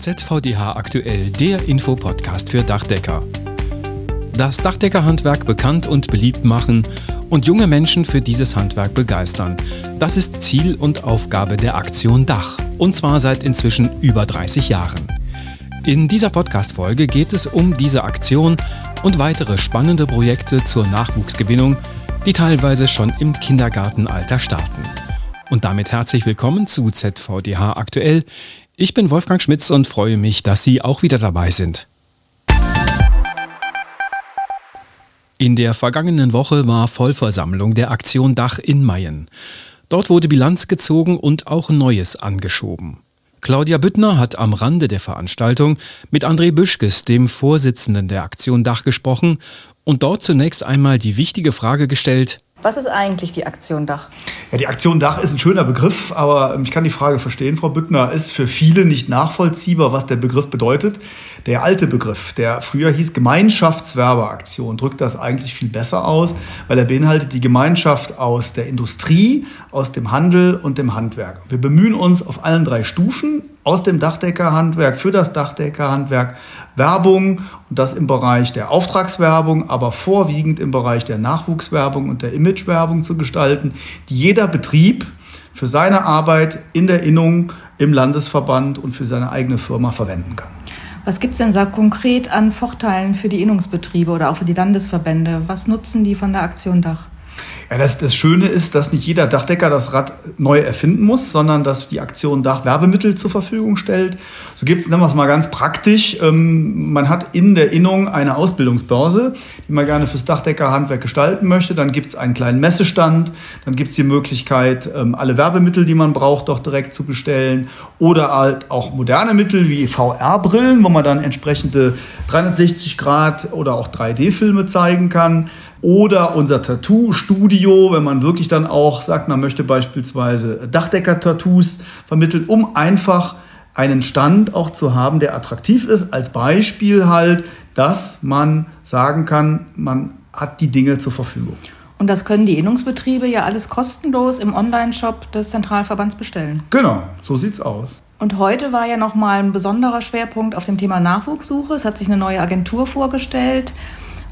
ZVDH aktuell, der Infopodcast für Dachdecker. Das Dachdeckerhandwerk bekannt und beliebt machen und junge Menschen für dieses Handwerk begeistern. Das ist Ziel und Aufgabe der Aktion Dach. Und zwar seit inzwischen über 30 Jahren. In dieser Podcast-Folge geht es um diese Aktion und weitere spannende Projekte zur Nachwuchsgewinnung, die teilweise schon im Kindergartenalter starten. Und damit herzlich willkommen zu ZVDH aktuell. Ich bin Wolfgang Schmitz und freue mich, dass Sie auch wieder dabei sind. In der vergangenen Woche war Vollversammlung der Aktion Dach in Mayen. Dort wurde Bilanz gezogen und auch Neues angeschoben. Claudia Büttner hat am Rande der Veranstaltung mit André Büschkes, dem Vorsitzenden der Aktion Dach, gesprochen und dort zunächst einmal die wichtige Frage gestellt, was ist eigentlich die Aktion Dach? Ja, die Aktion Dach ist ein schöner Begriff, aber ich kann die Frage verstehen, Frau Büttner. Ist für viele nicht nachvollziehbar, was der Begriff bedeutet. Der alte Begriff, der früher hieß Gemeinschaftswerbeaktion, drückt das eigentlich viel besser aus, weil er beinhaltet die Gemeinschaft aus der Industrie, aus dem Handel und dem Handwerk. Wir bemühen uns auf allen drei Stufen aus dem Dachdeckerhandwerk für das Dachdeckerhandwerk Werbung und das im Bereich der Auftragswerbung, aber vorwiegend im Bereich der Nachwuchswerbung und der Imagewerbung zu gestalten, die jeder Betrieb für seine Arbeit in der Innung im Landesverband und für seine eigene Firma verwenden kann. Was gibt es denn da konkret an Vorteilen für die Innungsbetriebe oder auch für die Landesverbände? Was nutzen die von der Aktion Dach? Ja, das, das Schöne ist, dass nicht jeder Dachdecker das Rad neu erfinden muss, sondern dass die Aktion Dach Werbemittel zur Verfügung stellt. So gibt es, nennen wir es mal ganz praktisch, ähm, man hat in der Innung eine Ausbildungsbörse, die man gerne fürs Dachdeckerhandwerk gestalten möchte. Dann gibt es einen kleinen Messestand, dann gibt es die Möglichkeit, ähm, alle Werbemittel, die man braucht, doch direkt zu bestellen. Oder halt auch moderne Mittel wie VR-Brillen, wo man dann entsprechende 360 Grad oder auch 3D-Filme zeigen kann. Oder unser Tattoo-Studio, wenn man wirklich dann auch sagt, man möchte beispielsweise Dachdecker-Tattoos vermitteln, um einfach einen Stand auch zu haben, der attraktiv ist. Als Beispiel halt, dass man sagen kann, man hat die Dinge zur Verfügung. Und das können die Innungsbetriebe ja alles kostenlos im Online-Shop des Zentralverbands bestellen. Genau, so sieht's aus. Und heute war ja nochmal ein besonderer Schwerpunkt auf dem Thema Nachwuchssuche. Es hat sich eine neue Agentur vorgestellt.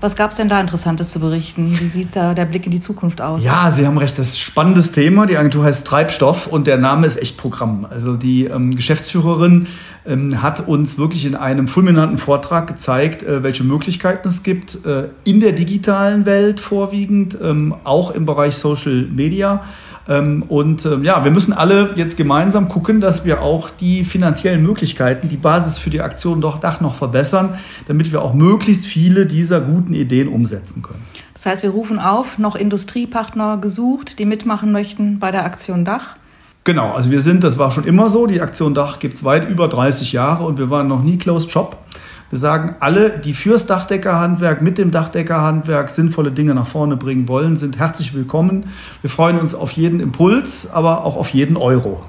Was gab es denn da Interessantes zu berichten? Wie sieht da der Blick in die Zukunft aus? Ja, Sie haben recht, das ist ein spannendes Thema. Die Agentur heißt Treibstoff und der Name ist echt Programm. Also die ähm, Geschäftsführerin ähm, hat uns wirklich in einem fulminanten Vortrag gezeigt, äh, welche Möglichkeiten es gibt äh, in der digitalen Welt vorwiegend, ähm, auch im Bereich Social Media. Ähm, und ähm, ja, wir müssen alle jetzt gemeinsam gucken, dass wir auch die finanziellen Möglichkeiten, die Basis für die Aktion doch Dach noch verbessern, damit wir auch möglichst viele dieser guten Ideen umsetzen können. Das heißt, wir rufen auf, noch Industriepartner gesucht, die mitmachen möchten bei der Aktion Dach. Genau, also wir sind, das war schon immer so, die Aktion Dach gibt es weit über 30 Jahre und wir waren noch nie Closed Shop. Wir sagen, alle, die fürs Dachdeckerhandwerk, mit dem Dachdeckerhandwerk sinnvolle Dinge nach vorne bringen wollen, sind herzlich willkommen. Wir freuen uns auf jeden Impuls, aber auch auf jeden Euro.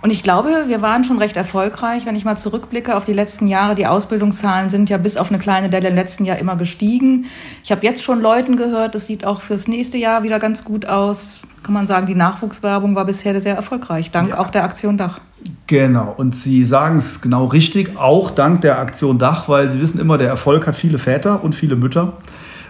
Und ich glaube, wir waren schon recht erfolgreich. Wenn ich mal zurückblicke auf die letzten Jahre, die Ausbildungszahlen sind ja bis auf eine kleine Delle im letzten Jahr immer gestiegen. Ich habe jetzt schon Leuten gehört, das sieht auch fürs nächste Jahr wieder ganz gut aus. Kann man sagen, die Nachwuchswerbung war bisher sehr erfolgreich, dank ja. auch der Aktion Dach. Genau, und Sie sagen es genau richtig, auch dank der Aktion Dach, weil Sie wissen immer, der Erfolg hat viele Väter und viele Mütter.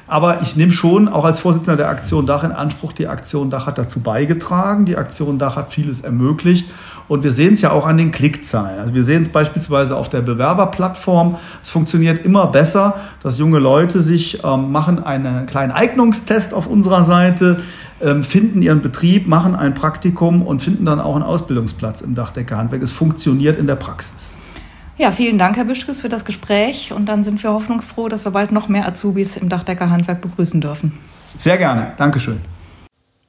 Aber ich nehme schon auch als Vorsitzender der Aktion Dach in Anspruch, die Aktion Dach hat dazu beigetragen, die Aktion Dach hat vieles ermöglicht. Und wir sehen es ja auch an den Klickzahlen. Also wir sehen es beispielsweise auf der Bewerberplattform. Es funktioniert immer besser, dass junge Leute sich ähm, machen einen kleinen Eignungstest auf unserer Seite, ähm, finden ihren Betrieb, machen ein Praktikum und finden dann auch einen Ausbildungsplatz im Dachdeckerhandwerk. Es funktioniert in der Praxis. Ja, vielen Dank, Herr Büschkes, für das Gespräch. Und dann sind wir hoffnungsfroh, dass wir bald noch mehr Azubis im Dachdeckerhandwerk begrüßen dürfen. Sehr gerne. Dankeschön.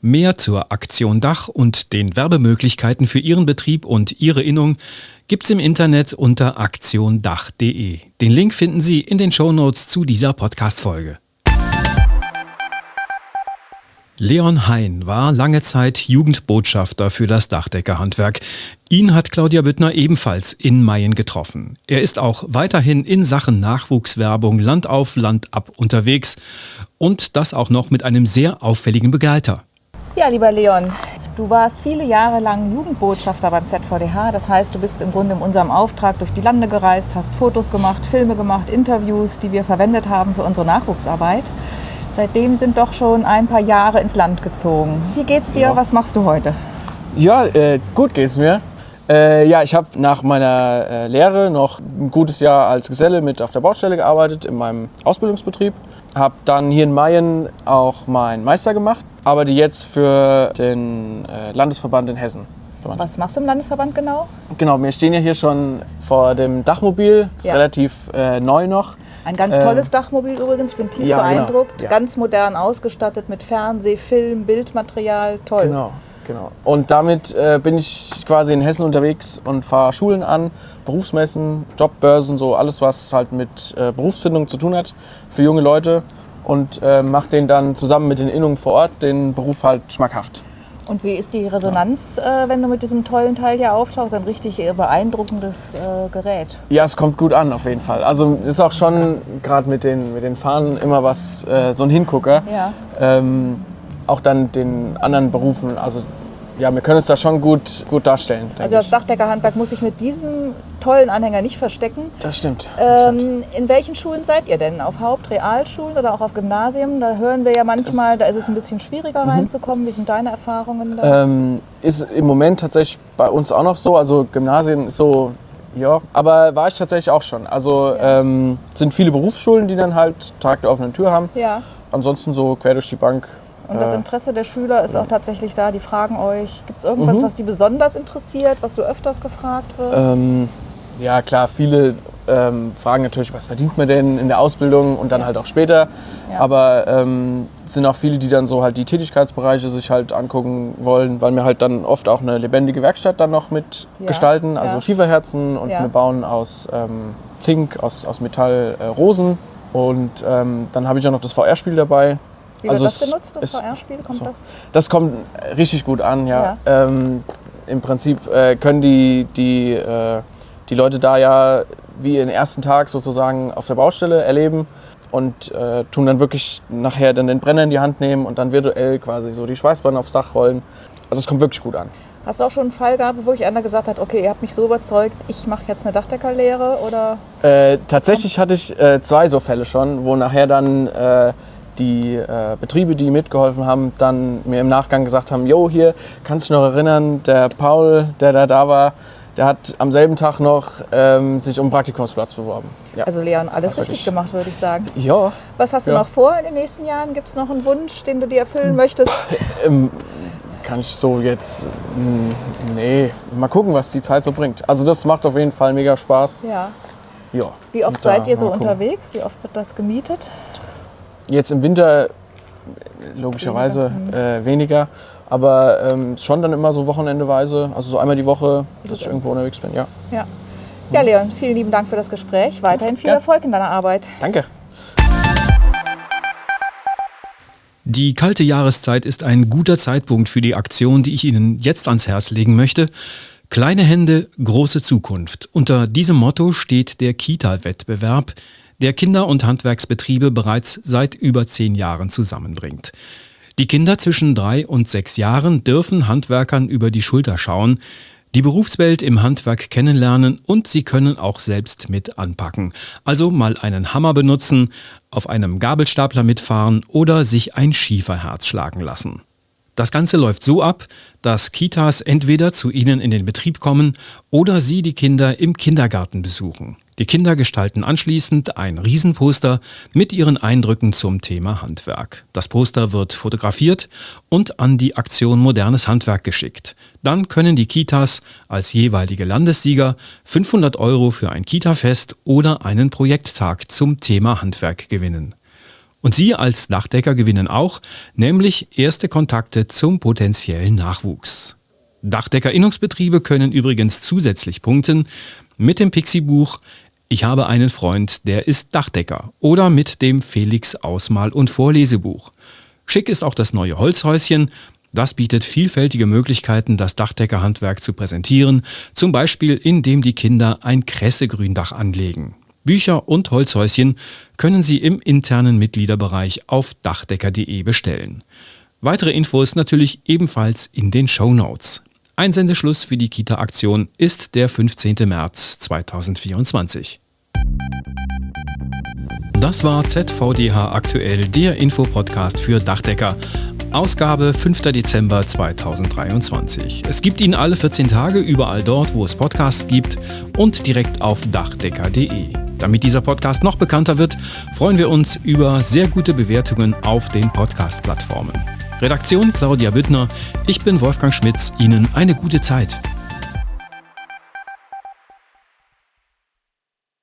Mehr zur Aktion Dach und den Werbemöglichkeiten für Ihren Betrieb und Ihre Innung gibt's im Internet unter aktiondach.de. Den Link finden Sie in den Shownotes zu dieser Podcast-Folge. Leon Hein war lange Zeit Jugendbotschafter für das Dachdeckerhandwerk. Ihn hat Claudia Büttner ebenfalls in Mayen getroffen. Er ist auch weiterhin in Sachen Nachwuchswerbung Land auf Land ab unterwegs und das auch noch mit einem sehr auffälligen Begleiter. Ja, lieber Leon, Du warst viele Jahre lang Jugendbotschafter beim ZVDH. Das heißt, du bist im Grunde in unserem Auftrag durch die Lande gereist, hast Fotos gemacht, Filme gemacht, Interviews, die wir verwendet haben für unsere Nachwuchsarbeit. Seitdem sind doch schon ein paar Jahre ins Land gezogen. Wie geht's dir? Ja. Was machst du heute? Ja, äh, gut geht's mir. Äh, ja, ich habe nach meiner äh, Lehre noch ein gutes Jahr als Geselle mit auf der Baustelle gearbeitet in meinem Ausbildungsbetrieb. Habe dann hier in Mayen auch meinen Meister gemacht, arbeite jetzt für den äh, Landesverband in Hessen. Was machst du im Landesverband genau? Genau, wir stehen ja hier schon vor dem Dachmobil, ist ja. relativ äh, neu noch. Ein ganz tolles äh, Dachmobil übrigens, ich bin tief ja, genau. beeindruckt. Genau. Ja. Ganz modern ausgestattet mit Fernseh, Film, Bildmaterial, toll. Genau. Genau. Und damit äh, bin ich quasi in Hessen unterwegs und fahre Schulen an, Berufsmessen, Jobbörsen, so alles, was halt mit äh, Berufsfindung zu tun hat für junge Leute und äh, mache denen dann zusammen mit den Innungen vor Ort den Beruf halt schmackhaft. Und wie ist die Resonanz, ja. äh, wenn du mit diesem tollen Teil hier auftauchst? Ein richtig beeindruckendes äh, Gerät. Ja, es kommt gut an, auf jeden Fall. Also ist auch schon gerade mit den, mit den Fahnen immer was, äh, so ein Hingucker. Ja. Ähm, auch dann den anderen Berufen, also ja, wir können uns da schon gut, gut darstellen. Also das Dachdeckerhandwerk muss sich mit diesem tollen Anhänger nicht verstecken. Das stimmt. Ähm, stimmt. In welchen Schulen seid ihr denn? Auf Hauptrealschulen oder auch auf Gymnasien? Da hören wir ja manchmal, das da ist es ein bisschen schwieriger mhm. reinzukommen. Wie sind deine Erfahrungen da? Ähm, ist im Moment tatsächlich bei uns auch noch so. Also Gymnasien ist so ja, aber war ich tatsächlich auch schon. Also ja. ähm, sind viele Berufsschulen, die dann halt Tag der offenen Tür haben. Ja. Ansonsten so quer durch die Bank und das Interesse der Schüler ist auch tatsächlich da. Die fragen euch, gibt es irgendwas, mhm. was die besonders interessiert, was du öfters gefragt wirst? Ähm, ja, klar, viele ähm, fragen natürlich, was verdient man denn in der Ausbildung und dann ja. halt auch später. Ja. Aber ähm, es sind auch viele, die dann so halt die Tätigkeitsbereiche sich halt angucken wollen, weil wir halt dann oft auch eine lebendige Werkstatt dann noch mit ja. gestalten, also Schieferherzen und wir bauen aus ähm, Zink, aus, aus Metall äh, Rosen. Und ähm, dann habe ich auch noch das VR-Spiel dabei. Wie also wird das benutzt, das VR-Spiel? Kommt so. das? Das kommt richtig gut an, ja. ja. Ähm, Im Prinzip äh, können die, die, äh, die Leute da ja wie den ersten Tag sozusagen auf der Baustelle erleben und äh, tun dann wirklich nachher dann den Brenner in die Hand nehmen und dann virtuell quasi so die Schweißbahn aufs Dach rollen. Also es kommt wirklich gut an. Hast du auch schon einen Fall gehabt, wo ich einer gesagt hat, okay, ihr habt mich so überzeugt, ich mache jetzt eine Dachdeckerlehre oder? Äh, tatsächlich hatte ich äh, zwei so Fälle schon, wo nachher dann äh, die äh, Betriebe, die mitgeholfen haben, dann mir im Nachgang gesagt haben, jo, hier, kannst du dich noch erinnern, der Paul, der da da war, der hat am selben Tag noch ähm, sich um einen Praktikumsplatz beworben. Ja. Also Leon, alles richtig gemacht, würde ich sagen. Ja. Was hast du ja. noch vor in den nächsten Jahren? Gibt es noch einen Wunsch, den du dir erfüllen möchtest? Ähm, kann ich so jetzt, hm, nee, mal gucken, was die Zeit so bringt. Also das macht auf jeden Fall mega Spaß. Ja. Ja. Wie oft seid ihr so unterwegs? Wie oft wird das gemietet? Jetzt im Winter logischerweise weniger, äh, weniger aber ähm, schon dann immer so wochenendeweise, also so einmal die Woche, dass ich irgendwo unterwegs bin, ja. ja. Ja, Leon, vielen lieben Dank für das Gespräch. Weiterhin viel ja. Erfolg in deiner Arbeit. Danke. Die kalte Jahreszeit ist ein guter Zeitpunkt für die Aktion, die ich Ihnen jetzt ans Herz legen möchte. Kleine Hände, große Zukunft. Unter diesem Motto steht der Kita-Wettbewerb, der Kinder- und Handwerksbetriebe bereits seit über zehn Jahren zusammenbringt. Die Kinder zwischen drei und sechs Jahren dürfen Handwerkern über die Schulter schauen, die Berufswelt im Handwerk kennenlernen und sie können auch selbst mit anpacken. Also mal einen Hammer benutzen, auf einem Gabelstapler mitfahren oder sich ein Schieferherz schlagen lassen. Das Ganze läuft so ab, dass Kitas entweder zu Ihnen in den Betrieb kommen oder Sie die Kinder im Kindergarten besuchen. Die Kinder gestalten anschließend ein Riesenposter mit ihren Eindrücken zum Thema Handwerk. Das Poster wird fotografiert und an die Aktion Modernes Handwerk geschickt. Dann können die Kitas als jeweilige Landessieger 500 Euro für ein Kita-Fest oder einen Projekttag zum Thema Handwerk gewinnen. Und Sie als Dachdecker gewinnen auch, nämlich erste Kontakte zum potenziellen Nachwuchs. Dachdeckerinnungsbetriebe können übrigens zusätzlich punkten mit dem Pixie-Buch Ich habe einen Freund, der ist Dachdecker oder mit dem Felix Ausmal- und Vorlesebuch. Schick ist auch das neue Holzhäuschen. Das bietet vielfältige Möglichkeiten, das Dachdeckerhandwerk zu präsentieren, zum Beispiel indem die Kinder ein Kressegründach anlegen. Bücher und Holzhäuschen können Sie im internen Mitgliederbereich auf dachdecker.de bestellen. Weitere Infos natürlich ebenfalls in den Show Notes. Einsendeschluss für die Kita-Aktion ist der 15. März 2024. Das war ZVDH aktuell, der Infopodcast für Dachdecker. Ausgabe 5. Dezember 2023. Es gibt ihn alle 14 Tage überall dort, wo es Podcasts gibt und direkt auf dachdecker.de. Damit dieser Podcast noch bekannter wird, freuen wir uns über sehr gute Bewertungen auf den Podcast-Plattformen. Redaktion Claudia Büttner, ich bin Wolfgang Schmitz, Ihnen eine gute Zeit.